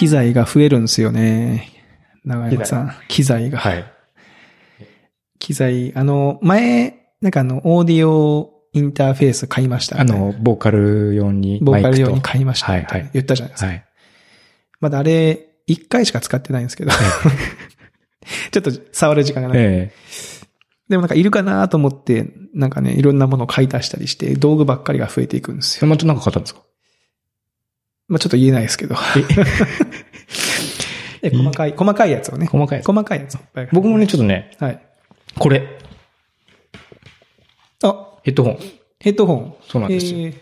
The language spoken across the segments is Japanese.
機材が増えるんですよね。長山さん。機材が。はい。機材、あの、前、なんかあの、オーディオインターフェース買いました、あの、、ボーカル用にボーカル用に買いました。はいはい言ったじゃないですか。はい。まだあれ、一回しか使ってないんですけど。ちょっと触る時間がない。えでもなんかいるかなと思って、なんかね、いろんなものを買い足したりして、道具ばっかりが増えていくんですよ。またなんか買ったんですか？まあちょっと言えないですけど。で 細かい、細かいやつをね。細かいやつ細かいやつ僕もね、ちょっとね、はい。これ、あ、ヘッドホン。ヘッドホン。そうなんですよえー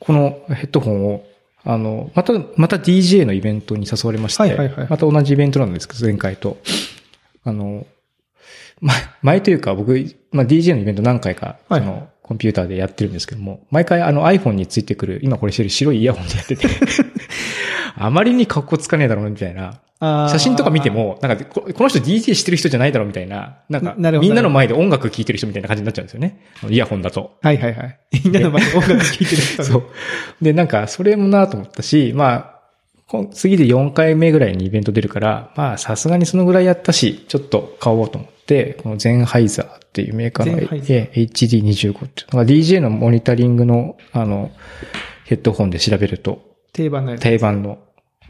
このヘッドホンを、あの、また、また DJ のイベントに誘われまして、はいはいはいまた同じイベントなんですけど、前回と。あの、ま、前というか僕、まあ、DJ のイベント何回か、はいその、コンピューターでやってるんですけども、毎回あの iPhone についてくる、今これしてる白いイヤホンでやってて、あまりに格好つかねえだろうみたいな。写真とか見て、も、なんかこ、この人 DJ してる人じゃないだろうみたいな、なんか、みんなの前で音楽聴いてる人みたいな感じになっちゃうんですよね。イヤホンだと。はいはいはい。みんなの前で音楽聴いてる人。そう。で、なんか、それもなと思ったし、まあ、こ次で4回目ぐらいにイベント出るから、まあ、さすがにそのぐらいやったし、ちょっと買おうと思って、このゼンハイザーっていうメーカーのゼンハイザーえ HD25 っていうのが DJ のモニタリングの、あの、ヘッドホンで調べると、定番のやつ。定番の、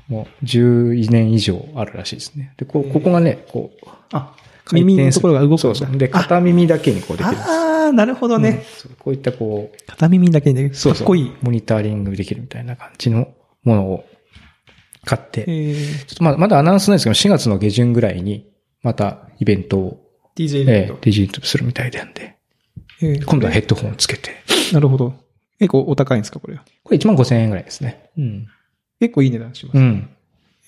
もう10年以上あるらしいですね。で、こうここがね、こう、あ、耳のところが動くそうそう。で、片耳だけにこうできる。ああ、なるほどうんね。そうこういったこう、片耳だけで、かそうそう。っこいい。モニタリングできるみたいな感じのものを買って、えー、ちょっとまだまだアナウンスないですけど、4月の下旬ぐらいに、またイベントを、DJ イベントえー、。ディジートするみたいなんで、えー今度はヘッドホンをつけて、なるほど。結構お高いんですか、これは？これ1万5千円ぐらいですね。うん。結構いい値段します。うん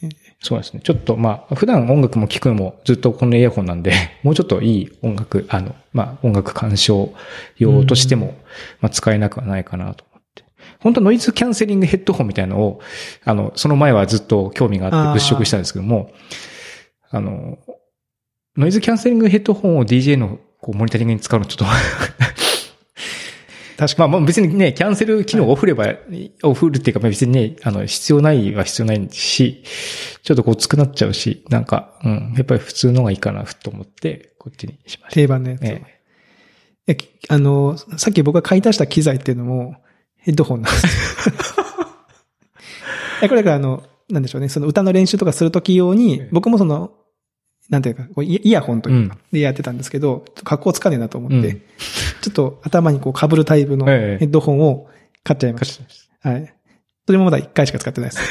えー。そうですね。ちょっとまあ、普段音楽も聴くのもずっとこのイヤホンなんで、もうちょっといい音楽、あの、まあ、音楽鑑賞用としても、まあ、使えなくはないかなと思って。本当ノイズキャンセリングヘッドホンみたいなのを、あの、その前はずっと興味があって物色したんですけども、あの、ノイズキャンセリングヘッドホンを DJ のこうモニタリングに使うのちょっと 確かまあまあ別にね、キャンセル機能をオフれば、オフるっていうかまあ別にね、あの、必要ないは必要ないし、ちょっとこう熱くなっちゃうし、なんか、うん、やっぱり普通のがいいかなと思って、こっちにしました。定番のやつを。えあの、さっき僕が買い足した機材っていうのも、ヘッドホンなんですよ。えこれがあの、なんでしょうね、その歌の練習とかするとき用にええ、僕もその、なんていうか、こうイイヤホンとえいうか、でやってたんですけど、格好つかねえなと思って、うん ちょっと頭にこう被るタイプのええヘッドホンを買っちゃいました。はい。それもまだ一回しか使ってないです。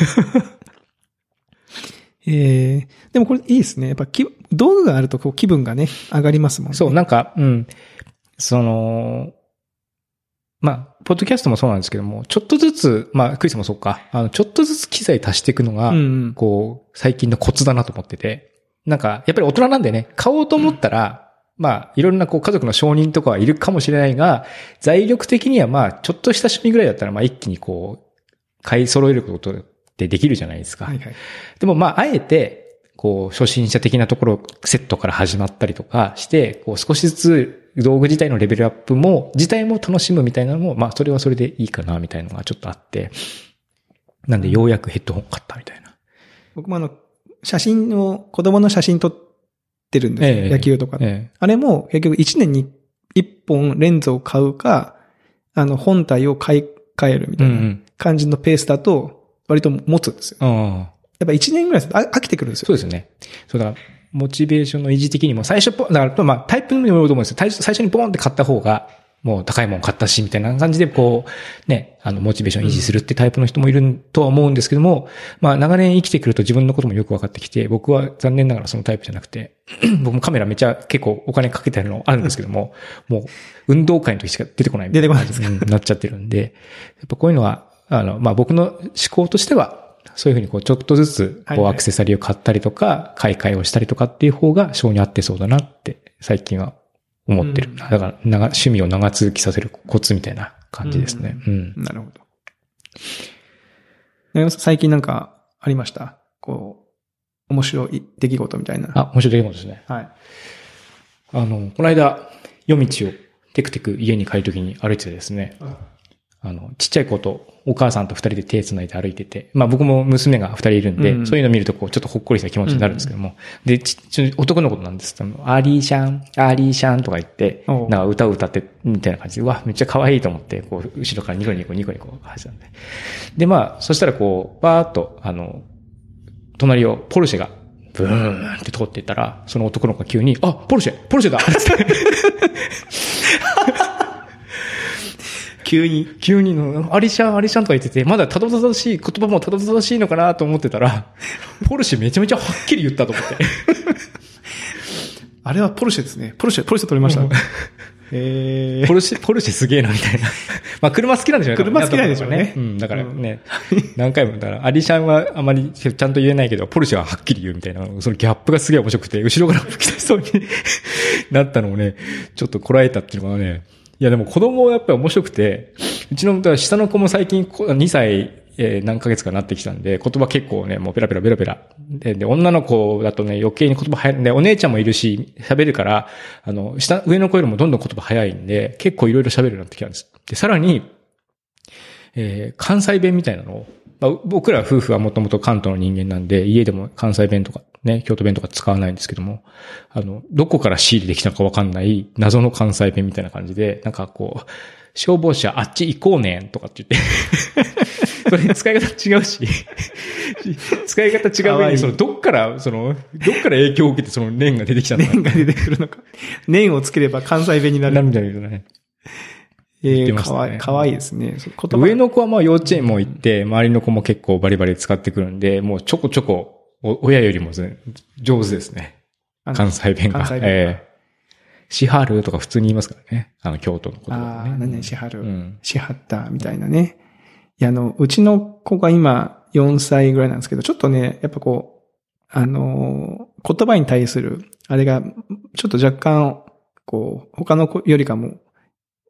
えー、でもこれいいですね。やっぱ気道具があるとこう気分がね、上がりますもんね。そう、なんか、うん、その、まあ、ポッドキャストもそうなんですけども、ちょっとずつ、まあ、クイズもそうか、あの、ちょっとずつ機材足していくのが、うんうん。こう、最近のコツだなと思ってて、なんか、やっぱり大人なんでね、買おうと思ったら、まあ、いろんなこう家族の承認とかはいるかもしれないが、財力的にはまあ、ちょっとした趣味ぐらいだったら、まあ一気にこう、買い揃えることってできるじゃないですか。はいはい。でもまあ、あえて、こう、初心者的なところ、セットから始まったりとかして、こう、少しずつ道具自体のレベルアップも、自体も楽しむみたいなのも、まあ、それはそれでいいかな、みたいなのがちょっとあって、なんで、ようやくヘッドホン買ったみたいな。僕もあの、写真を、子供の写真撮ってるんですよ。ええ野球とか。えあれも結局1年に1本レンズを買うか、あの、本体を買い替えるみ。たいなん感じのペースだと、割と持つんですよ。ああ。やっぱ1年ぐらい飽きてくるんですよ。そうですよね。そうだから、モチベーションの維持的にも、最初だから、まあ、タイプにもよると思うんですよ。最初最初にポンって買った方が、もう高いもん買ったし、みたいな感じで、こう、ね、あの、モチベーション維持するってタイプの人もいるとは思うんですけども、まあ、長年生きてくると自分のこともよく分かってきて、僕は残念ながらそのタイプじゃなくて、僕もカメラめっちゃ結構お金かけてるのあるんですけども、もう、運動会の時しか出てこない。出てこないですか？うんなっちゃってるんで、やっぱこういうのは、あの、まあ、僕の思考としては、そういうふうにこう、ちょっとずつ、こう、アクセサリーを買ったりとか、買い替えをしたりとかっていう方が、性に合ってそうだなって、最近は思ってる。うんだから、長、趣味を長続きさせるコツみたいな感じですね。うん。なるほど。最近なんかありました？こう、面白い出来事みたいな。あ、面白い出来事ですね。はい。あの、この間、夜道をテクテク家に帰るときに歩いててですね、あの、ちっちゃい子とお母さんと二人で手繋いで歩いてて、まあ僕も娘が二人いるんで、うん。そういうの見るとこう、ちょっとほっこりした気持ちになるんですけども、で、ちち男の子なんです。けども、アーリーシャン、アーリーシャンとか言って、なんか歌を歌って、みたいな感じで、うわ、めっちゃ可愛いと思って、こう、後ろからニコニコニコニコ走ったんで。で、まあ、そしたらこう、バーっと、あの、隣をポルシェが、ブーンって通っていったら、その男の子が急に、あ、ポルシェポルシェだって 急に。急にの、アリシャン、アリシャンとか言ってて、まだたどたどしい、言葉もたどたどしいのかなと思ってたら、ポルシェめちゃめちゃはっきり言ったと思って。あれはポルシェですね。ポルシェ、ポルシェ取りましたうん。えー ポルシェ、ポルシェすげえな、みたいな。まあ、車好きなんでしょうね。車好きなんでしょうねうん、だからね、何回も、だから、アリシャンはあまりちゃんと言えないけど、ポルシェははっきり言うみたいな、そのギャップがすげえ面白くて、後ろから吹き出しそうになったのをね、ちょっとこらえたっていうのがね、いやでも子供はやっぱり面白くて、うちの、下の子も最近2歳、え何ヶ月かなってきたんで、言葉結構ね、もうペラペラペラペラ。で、で女の子だとね、余計に言葉早いんで、お姉ちゃんもいるし、喋るから、あの、下、上の子よりもどんどん言葉早いんで、結構いろいろ喋るようになってきたんです。で、さらに、えー関西弁みたいなのを、まあ、僕ら夫婦はもともと関東の人間なんで、家でも関西弁とかね、京都弁とか使わないんですけども、あの、どこから仕入れてきたのかわかんない謎の関西弁みたいな感じで、なんかこう、消防車あっち行こうねんとかって言って、それ使い方違うし、使い方違う上に、その、どっから、その、どっから影響を受けてその念が出てきたのか。念が出てくるのか。念をつければ関西弁になる。なるみたいなね。言ええってましたねかわいい、かわいいですね。上の子はまあ幼稚園も行って、周りの子も結構バリバリ使ってくるんで、もうちょこちょこ、お親よりもぜ上手ですね。関西弁が。関西弁がええしはるとか普通に言いますからね。あの、京都の言葉ああ、ね。何々しはる、うん。しはった、みたいなね。いや、あの、うちの子が今4歳ぐらいなんですけど、ちょっとね、やっぱこう、あのー、言葉に対する、あれが、ちょっと若干、こう、他の子よりかも、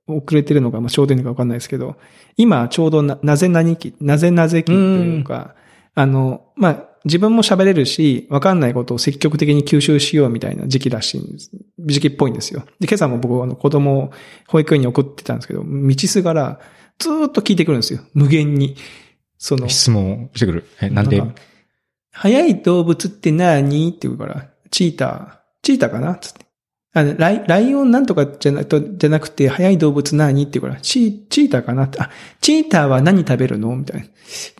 遅れてるのか、まあ、ちょうどいいのかわかんないですけど、今、ちょうどな、なぜ何期、なぜなぜ期というか、あの、まあ、自分も喋れるし、わかんないことを積極的に吸収しようみたいな時期らしいんです。時期っぽいんですよ。で、今朝も僕はあの子供を保育園に送ってたんですけど、道すがらずーっと聞いてくるんですよ。無限に。その、質問してくる。え、なんで？か速い動物って何？って言うから、チーター。チーターかな？つって。あのライライオンなんとかじゃなとじゃなくて、速い動物何？って言うから、チチーターかなって。あ、チーターは何食べるの？みたいな。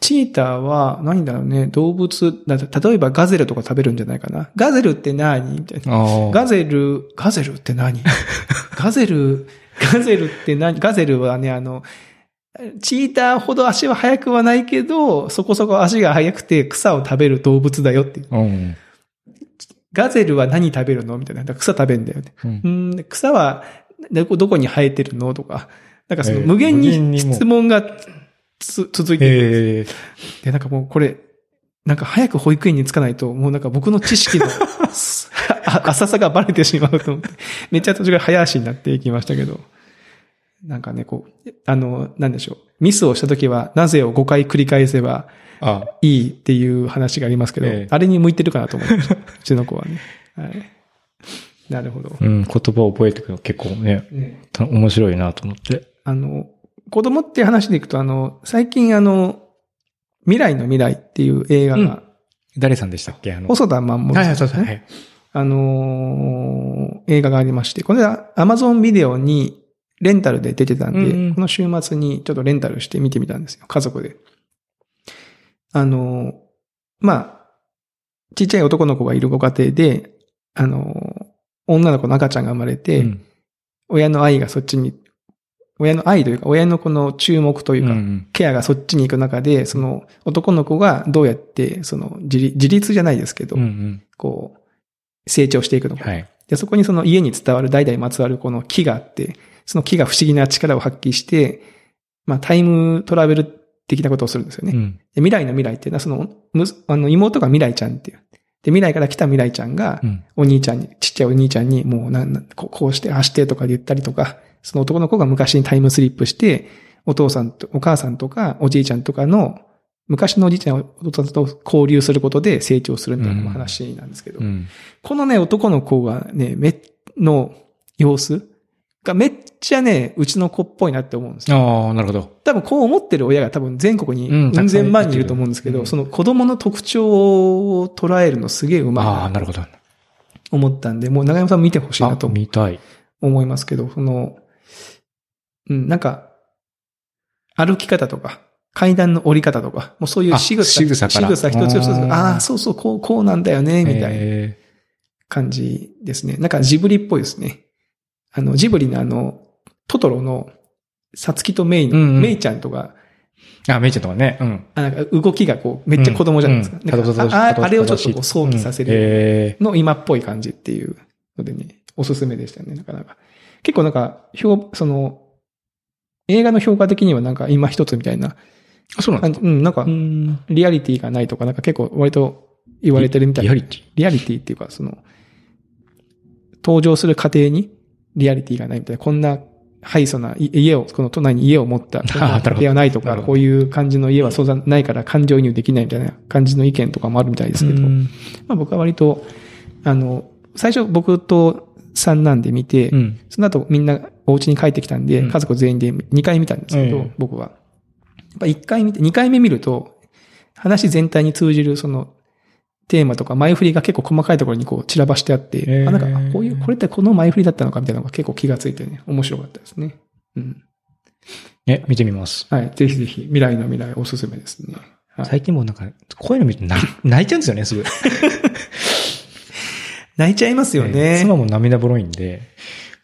チーターは何だろうね？動物だと、例えばガゼルとか食べるんじゃないかな。ガゼルって何？みたいな。ガゼル、ガゼルって何？ガゼル、ガゼルって何？ガゼルはね、あの、チーターほど足は速くはないけど、そこそこ足が速くて草を食べる動物だよっていう。うん。ガゼルは何食べるの？みたいな。草食べんだよね。うんうん、で草はどこ、どこに生えてるのとか。なんかそのえー無限に質問がつ続いてる。ええで、なんかもうこれ、なんか早く保育園に着かないと、もうなんか僕の知識の あ浅さがバレてしまうと思って、めっちゃ途中から早足になっていきましたけど、なんかね、こう、あの、なんでしょう。ミスをしたときは、なぜを5回繰り返せばあ、いいっていう話がありますけど、ええあれに向いてるかなと思いました。うちの子はね。はい。なるほど。うん、言葉を覚えていくの結構ね、ねた面白いなと思って。あの、子供って話でいくと、あの、最近あの、未来の未来っていう映画が、誰さんでしたっけ？あの、細田守はいはい、さんですねそうそう。はい。あのー映画がありまして、これは Amazon ビデオにレンタルで出てたんで、うんうんこの週末にちょっとレンタルして見てみたんですよ、家族で。あのーまあ、ちっちゃい男の子がいるご家庭で、あのー女の子の赤ちゃんが生まれて、うん親の愛がそっちに、親の愛というか、親のこの注目というか、うんケアがそっちに行く中で、その男の子がどうやって、その自立自立じゃないですけど、うんうん。こう、成長していくのか。はい。で、そこにその家に伝わる代々まつわるこの木があって、その木が不思議な力を発揮して、まあタイムトラベル的なことをするんですよね。うん。で未来の未来っていうのはその、むすあの妹が未来ちゃんっていう。で、未来から来た未来ちゃんがう、ん。お兄ちゃんに、ちっちゃいお兄ちゃんに、もうなんなんこうこうして、ああしてとかで言ったりとか、その男の子が昔にタイムスリップして、お父さんと、お母さんとか、おじいちゃんとかの、昔のおじいちゃん、お父さんと交流することで成長するみたいな話なんですけど、うん。このね、男の子がね、目の様子がめっちゃね、うちの子っぽいなって思うんですよ。ああ、なるほど。多分こう思ってる親が多分全国にうん何千万人いると思うんですけど、うんその子供の特徴を捉えるのすげえうまいああ、ななるほど。と思ったんで、もう長山さん見てほしいなあと見たい。思いますけど、その、うん、なんか、歩き方とか、階段の降り方とか、もうそういうあ仕草、仕草から仕草一つ一つうんああ、そうそう、こう、こうなんだよね、みたいなえ感じですね。なんかジブリっぽいですね。あの、ジブリのあの、トトロの、サツキとメイの、うんうんメイちゃんとか、ーあ、メイちゃんとかね。うん。あなんか動きがこう、めっちゃ子供じゃないですか。うんああれをちょっとこう想起させるえの今っぽい感じっていうのでね、おすすめでしたね、なかなか。結構なんか、評、その、映画の評価的にはなんか今一つみたいなーあ、そうなんですか？うん、なんかう、ん。リアリティがないとか、なんか結構割と言われてるみたいな。リアリティリアリティっていうか、その、登場する過程にリアリティがないみたいな、こんな、ハイソない家を、この都内に家を持った、家はないとか、こういう感じの家はそうざないから感情移入できないみたいな感じの意見とかもあるみたいですけど、うん。まあ僕は割と、あの、最初僕と三男で見て、うん。その後みんなお家に帰ってきたんで、うん。家族全員で2回見たんですけど、ええ。僕は。やっぱ1回見て、2回目見ると、話全体に通じるその、テーマとか前振りが結構細かいところにこう散らばしてあって、ええあなんか、あこういう、これってこの前振りだったのかみたいなのが結構気がついてね、面白かったですね。うん。え、見てみます。はい。ぜひぜひ、未来の未来おすすめですね。はい、最近もうなんか、こういうの見ると 泣いちゃうんですよね、すぐ。泣いちゃいますよえーね。妻も涙ぼろいんで、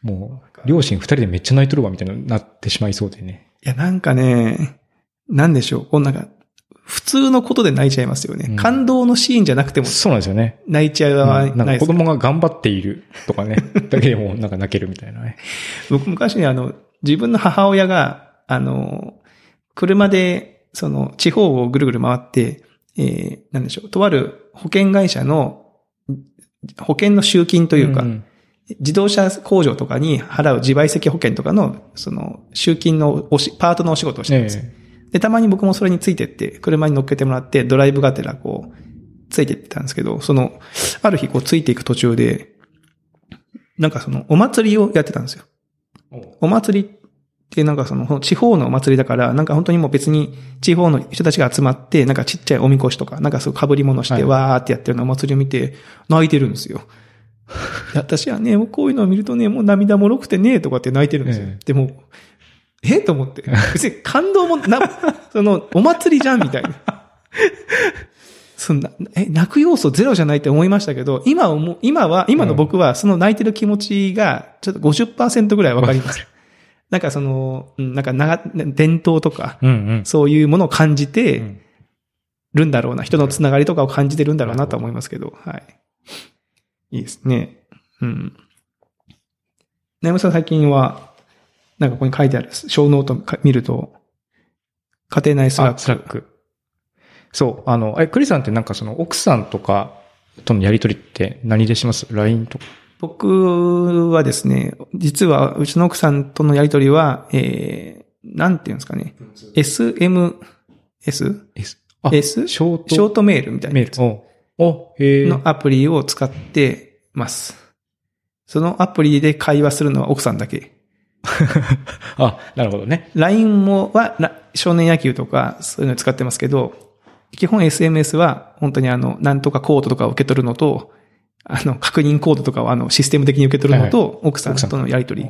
もう、両親二人でめっちゃ泣いとるわ、みたいななってしまいそうでね。いや、なんかね、なんでしょう。こんなんか、普通のことで泣いちゃいますよね。うん感動のシーンじゃなくてもそうなんですよね。泣いちゃううんはなんか子ないですか、供が頑張っているとかね、だけでもなんか泣けるみたいなね。僕昔ね、あの、自分の母親が、あの、車で、その、地方をぐるぐる回って、えー、なんでしょう、とある保険会社の、保険の集金というか、ん自動車工場とかに払う自賠責保険とかの、その、集金のおし、パートのお仕事をしてるんですよ。えで、たまに僕もそれについてって、車に乗っけてもらって、ドライブがてらこう、ついてってたんですけど、その、ある日こうついていく途中で、なんかその、お祭りをやってたんですよ。えお祭りってなんかその、地方のお祭りだから、なんか本当にもう別に地方の人たちが集まって、なんかちっちゃいおみこしとか、なんかそう被り物して、はいわーってやってるのお祭りを見て、泣いてるんですよ。私はね、もうこういうのを見るとね、もう涙もろくてね、とかって泣いてるんですよ。えでも、え？と思って。別に感動もな、その、お祭りじゃんみたいな。そんな、え、泣く要素ゼロじゃないって思いましたけど、今思う、今は、今の僕は、その泣いてる気持ちが、ちょっと50%ぐらいわかります。なんかその、うんなんか長、伝統とか、うんうん。そういうものを感じうてんるんだろうな、人のつながりとかを感じてるんだろうなとは思いますけど、はい。いいですね。うん。なやむさん最近は、なんかここに書いてある、ショーノートか見ると、家庭内スラッあ、ク。 Slack。そう、あの、え、クリさんってなんかその奥さんとかとのやりとりって何でします ?LINE とか。僕はですね、実はうちの奥さんとのやりとりは、えー、なんていうんですかね、SMS? S? あ S? ショートショートメールみたいなメール。お、お、へえ。のアプリを使ってます。そのアプリで会話するのは奥さんだけ。あ、なるほどね。LINE もは、ら少年野球とかそういうの使ってますけど、基本 SMS は本当にあの、なんとかコードとかを受け取るのと、あの、確認コードとかをあの、システム的に受け取るのと、奥さんとのやり取り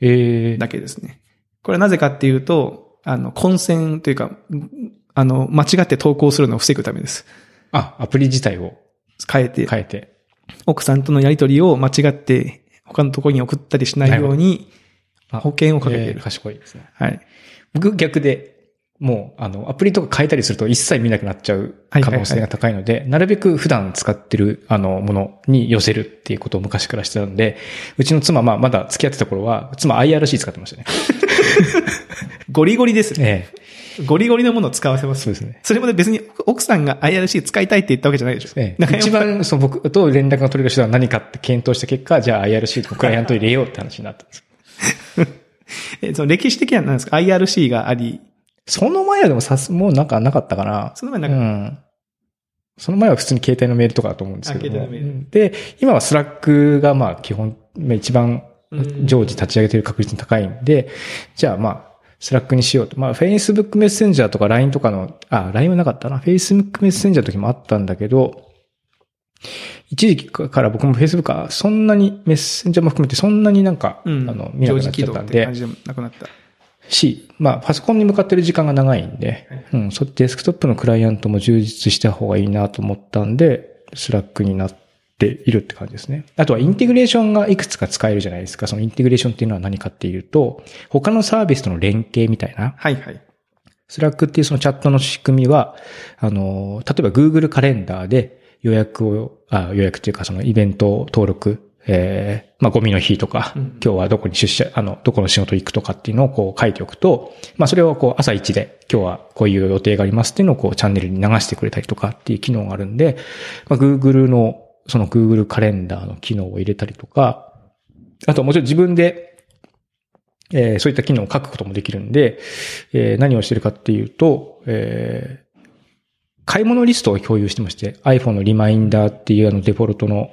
ええだけですね。これはなぜかっていうと、あの、混戦というか、あの、間違って投稿するのを防ぐためです。あ、アプリ自体を変えて、変えて。奥さんとのやり取りを間違って他のところに送ったりしないように、あ保険をかけてるえー賢いですね。はい。僕逆で、もう、あの、アプリとか変えたりすると一切見なくなっちゃう可能性が高いので、なるべく普段使ってる、あの、ものに寄せるっていうことを昔からしてたので、うちの妻、まあ、まだ付き合ってた頃は、妻 IRC 使ってましたね。ゴリゴリですね。えゴリゴリのものを使わせえます。そうですね。それもね別に奥さんが IRC 使いたいって言ったわけじゃないでしょ。ええ一番、そう、僕と連絡が取れる手段は何かって検討した結果、じゃあ IRC とクライアント入れようって話になったんです。えその歴史的には何ですか ?IRC があり、その前はでもさす、もうなんかなかったかな。その前なんか、うん。その前は普通に携帯のメールとかだと思うんですけど携帯のメールで、今は Slack がまあ基本、まあ一番うん常時立ち上げてる確率高いんで、じゃあまあ、 Slack にしようと。まあ、Facebook メッセンジャーとか LINE とかの、あ、LINE はなかったな。Facebook メッセンジャーの時もあったんだけど、一時期から僕も Facebook はそんなにメッセンジャーも含めてそんなになんか、うん。あの、見なくなっちゃったんででもなくなった。し、まあ、パソコンに向かってる時間が長いんで、うん、そデスクトップのクライアントも充実した方がいいなと思ったんで、 Slack になっているって感じですね。あとはインテグレーションがいくつか使えるじゃないですか。そのインテグレーションっていうのは何かっていうと、他のサービスとの連携みたいな。はいはい。 Slack っていうそのチャットの仕組みは、あの、例えば Google カレンダーで予約を、あ予約っていうかそのイベント登録、えーまあゴミの日とか、うん。今日はどこに出社、あの、どこの仕事行くとかっていうのをこう書いておくと、まあそれをこう朝一で今日はこういう予定がありますっていうのをこうチャンネルに流してくれたりとかっていう機能があるんで、まあ Google の、その Google カレンダーの機能を入れたりとか、あとはもちろん自分でえーそういった機能を書くこともできるんで、えー何をしてるかっていうと、えー買い物リストを共有してまして、iPhone のリマインダーっていうあのデフォルトの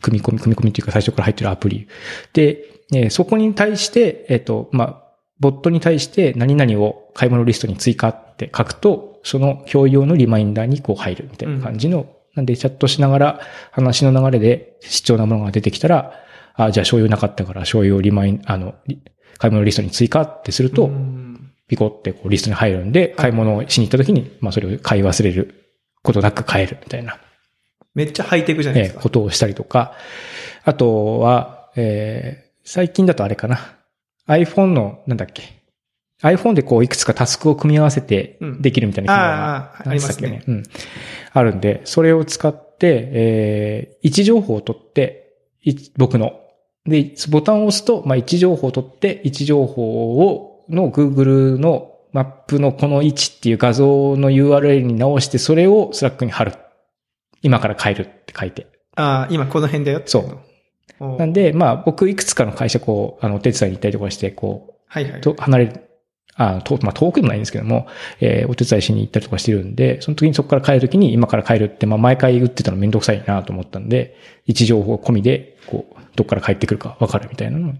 組み込み、組み込みっていうか最初から入ってるアプリ。で、えーそこに対して、えっ、と、まあ、ボットに対して何々を買い物リストに追加って書くと、その共用のリマインダーにこう入るみたいな感じの、なんでチャットしながら話の流れで必要なものが出てきたら、あ、じゃあ醤油なかったから醤油をリマイン、あの、リ買い物リストに追加ってすると、うんピコってこうリストに入るんで、買い物をしに行った時に、まあそれを買い忘れることなく買えるみたいな、めっちゃハイテクじゃないですか。えーことをしたりとか、あとは、えー最近だとあれかな。iPhone の、なんだっけ。iPhone でこういくつかタスクを組み合わせてうんできるみたいな機能が、ああ、ありますね。うん。あるんで、それを使って、えー位置情報を取って、い僕の。で、ボタンを押すと、まあ、位置情報を取って、位置情報を、の Google のマップのこの位置っていう画像の URL に直して、それを Slack に貼る。今から変えるって書いて。ああ、今この辺だよっていそうの。なんで、まあ、僕いくつかの会社こう、あの、お手伝いに行ったりとかして、こはいはい。う、と離れる、あ、と、まあ、遠くでもないんですけども、えーお手伝いしに行ったりとかしてるんで、その時にそこから帰る時に今から帰るって、まあ、毎回打ってたのめんどくさいなと思ったんで、位置情報込みで、こう、どっから帰ってくるか分かるみたいなのを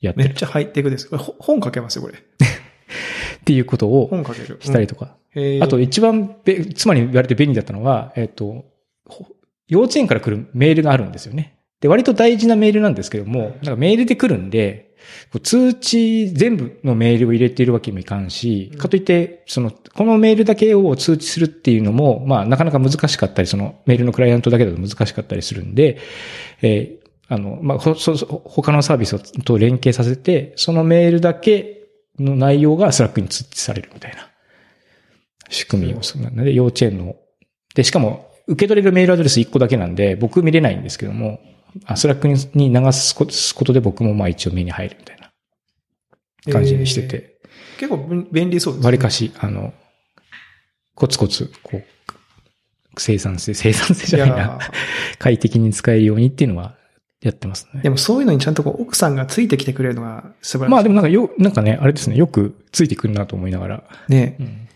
やってるめっちゃハイテクです。これほ本書けますよ、これ。っていうことを本書ける。したりとか。うん。あと、一番べ、妻に言われて便利だったのは、えっ、と、ほ幼稚園から来るメールがあるんですよね。で、割と大事なメールなんですけども、なんかメールで来るんで、通知全部のメールを入れているわけにもいかんし、かといって、その、このメールだけを通知するっていうのも、まあ、なかなか難しかったり、その、メールのクライアントだけだと難しかったりするんで、えーあの、まあ、ほ、そ、そ他のサービスと連携させて、そのメールだけの内容が Slack に通知されるみたいな仕組みをするので、幼稚園の。で、しかも、受け取れるメールアドレス1個だけなんで、僕見れないんですけども、あ Slack にに流すことで僕もまあ一応目に入るみたいな感じにしてて、結構便便利そうですね。わりかし、あの、コツコツ、こう、生産性、生産性じゃないな、快適に使えるようにっていうのはやってますねで。もそういうのにちゃんとこう奥さんがついてきてくれるのが素晴らしい。まあでもなんかよ、なんかね、あれですね、よくついてくるなと思いながら。ね、うん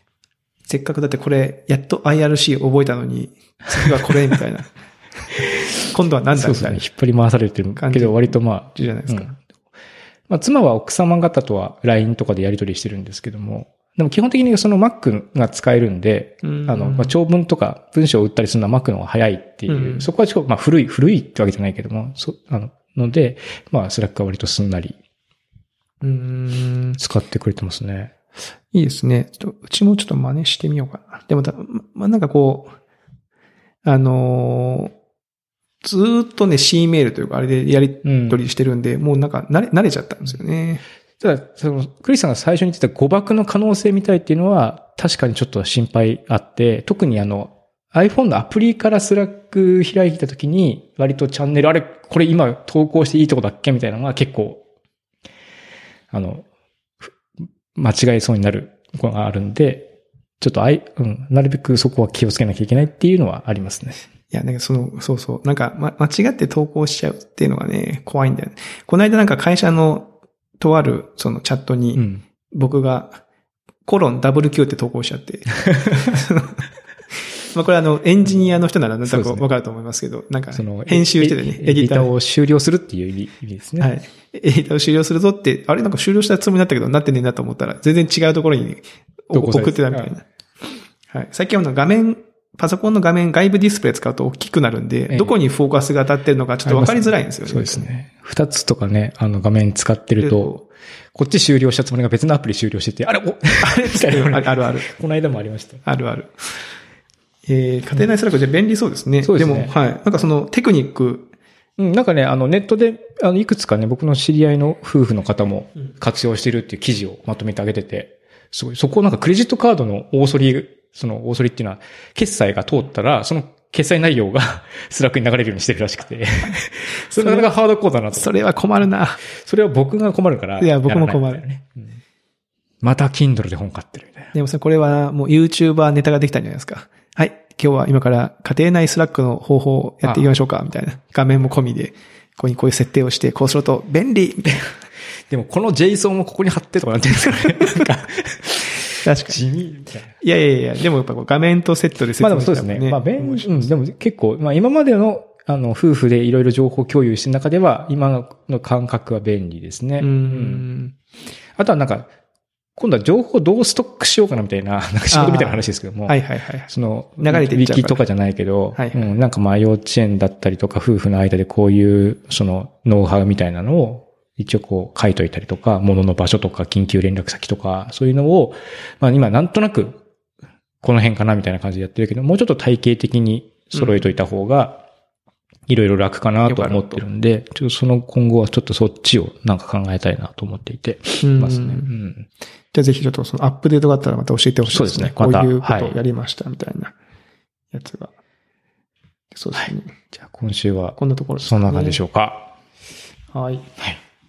せっかくだってこれ、やっと IRC 覚えたのに、次はこれみたいな。今度は何だそうですね。引っ張り回されてるけど、割とまあ、じゃないですか。うんまあ、妻は奥様方とは LINE とかでやり取りしてるんですけども、でも基本的にその Mac が使えるんで、うんあの、まあ、長文とか文章を打ったりするのは Mac の方が早いっていう、うんそこはちょっと、まあ、古い、古いってわけじゃないけども、そ、あの、ので、まあ、 Slack は割とすんなりうーん。使ってくれてますね。いいですね。ちょっとうちもちょっと真似してみようかな。でもた、ま、なんかこう、あのーずーっとね、C メールというか、あれでやりうん。取りしてるんで、もうなんか慣れ、慣れちゃったんですよね。ただ、その、クリスさんが最初に言ってた誤爆の可能性みたいっていうのは、確かにちょっと心配あって、特にあの、iPhone のアプリから Slack 開いたときに、割とチャンネル、あれ、これ今投稿していいとこだっけみたいなのが結構、あの、間違えそうになることがあるんで、ちょっとあい、うん、なるべくそこは気をつけなきゃいけないっていうのはありますね。いや、なんかその、そうそう。なんか、ま、間違って投稿しちゃうっていうのがね、怖いんだよね。この間なんか会社の、とある、そのチャットに、うん。僕が、コロン WQ って投稿しちゃって。まあこれあの、エンジニアの人ならなんとなそうですねくわかると思いますけど、なんか編集しててね、エディターを終了するっていう意味ですね。はい。エディターを終了するぞって、あれ？なんか終了したつもりだったけど、なってねえなと思ったら、全然違うところに送ってたみたいな。はい。最近はあの画面、パソコンの画面外部ディスプレイ使うと大きくなるんで、ええどこにフォーカスが当たってるのかちょっとわかりづらいんですよね。そうですね。二つとかね、あの画面使ってるでと、こっち終了したつもりが別のアプリ終了してて、あれ、お、あれ？あるあるある。この間もありました。あるある。えー、家庭内 Slack じゃ便利そうですね。そうですねも、はい。なんかそのテクニック、うん、なんかね、あの、ネットで、あの、いくつかね、僕の知り合いの夫婦の方も活用してるっていう記事をまとめてあげてて、すごい、そこをなんかクレジットカードの大処理、その大処理っていうのは、決済が通ったら、その決済内容が Slack に流れるようにしてるらしくて、それなかなかハードコードだなと。それは困るな。それは僕が困るから。いや僕も困るうんまた Kindle で本買ってるみたいな。でもさ、これはもう YouTuber ネタができたんじゃないですか。はい。今日は今から家庭内 Slack の方法をやっていきましょうか、みたいな。画面も込みで、ここにこういう設定をして、こうすると便利みたいな。でもこの JSON をここに貼ってとかなんていうんですかね。なんか、確かに地味みたいな。に。いやいやいや、でもやっぱ画面とセットで説明まあでもそうですね。まあ便利、うん、でも結構、まあ今までの、あの、夫婦でいろいろ情報共有してる中では、今の感覚は便利ですね。うーん。あとはなんか、今度は情報をどうストックしようかなみたいな、なんか仕事みたいな話ですけども。はいはいはい。その、流れてウィキとかじゃないけど、はいはいうん、なんかまあ幼稚園だったりとか夫婦の間でこういう、その、ノウハウみたいなのを、一応こう書いといたりとか、物の場所とか緊急連絡先とか、そういうのを、まあ今なんとなく、この辺かなみたいな感じでやってるけど、もうちょっと体系的に揃えといた方が、いろいろ楽かなと思ってるんで、ちょっとその今後はちょっとそっちをなんか考えたいなと思っていてうんますね。うん。じゃあぜひちょっとそのアップデートがあったらまた教えてほしいですね。そうですねこういうことをはいやりましたみたいなやつが。そうですね。じゃあ今週は、こんなところですそんな感じでしょょうか。う。はい。はい。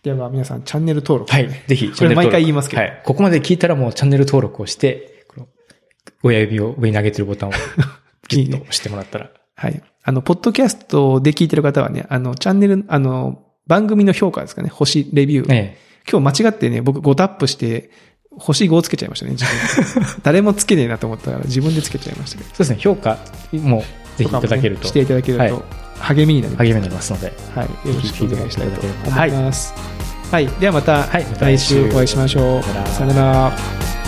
では皆さんチャンネル登録、はい。ぜひ、これ毎回言いますけどはい。ここまで聞いたらもうチャンネル登録をして、この親指を上に上げてるボタンを ピッと押してもらったら。はい。あの、ポッドキャストで聞いてる方はね、あの、チャンネル、あの、番組の評価ですかね、星、レビュー。え今日間違ってね、僕5タップして、星5つけちゃいましたね、自分で。誰もつけねえなと思ったから自分でつけちゃいましたけど。え。そうですね。評価もぜひいただけるとしていただけるはいと励みになります。励みになりますので。はい。よろしくお願いしたいと思います。はい。ではまたはいまた来週お会いしましょう。さよなら。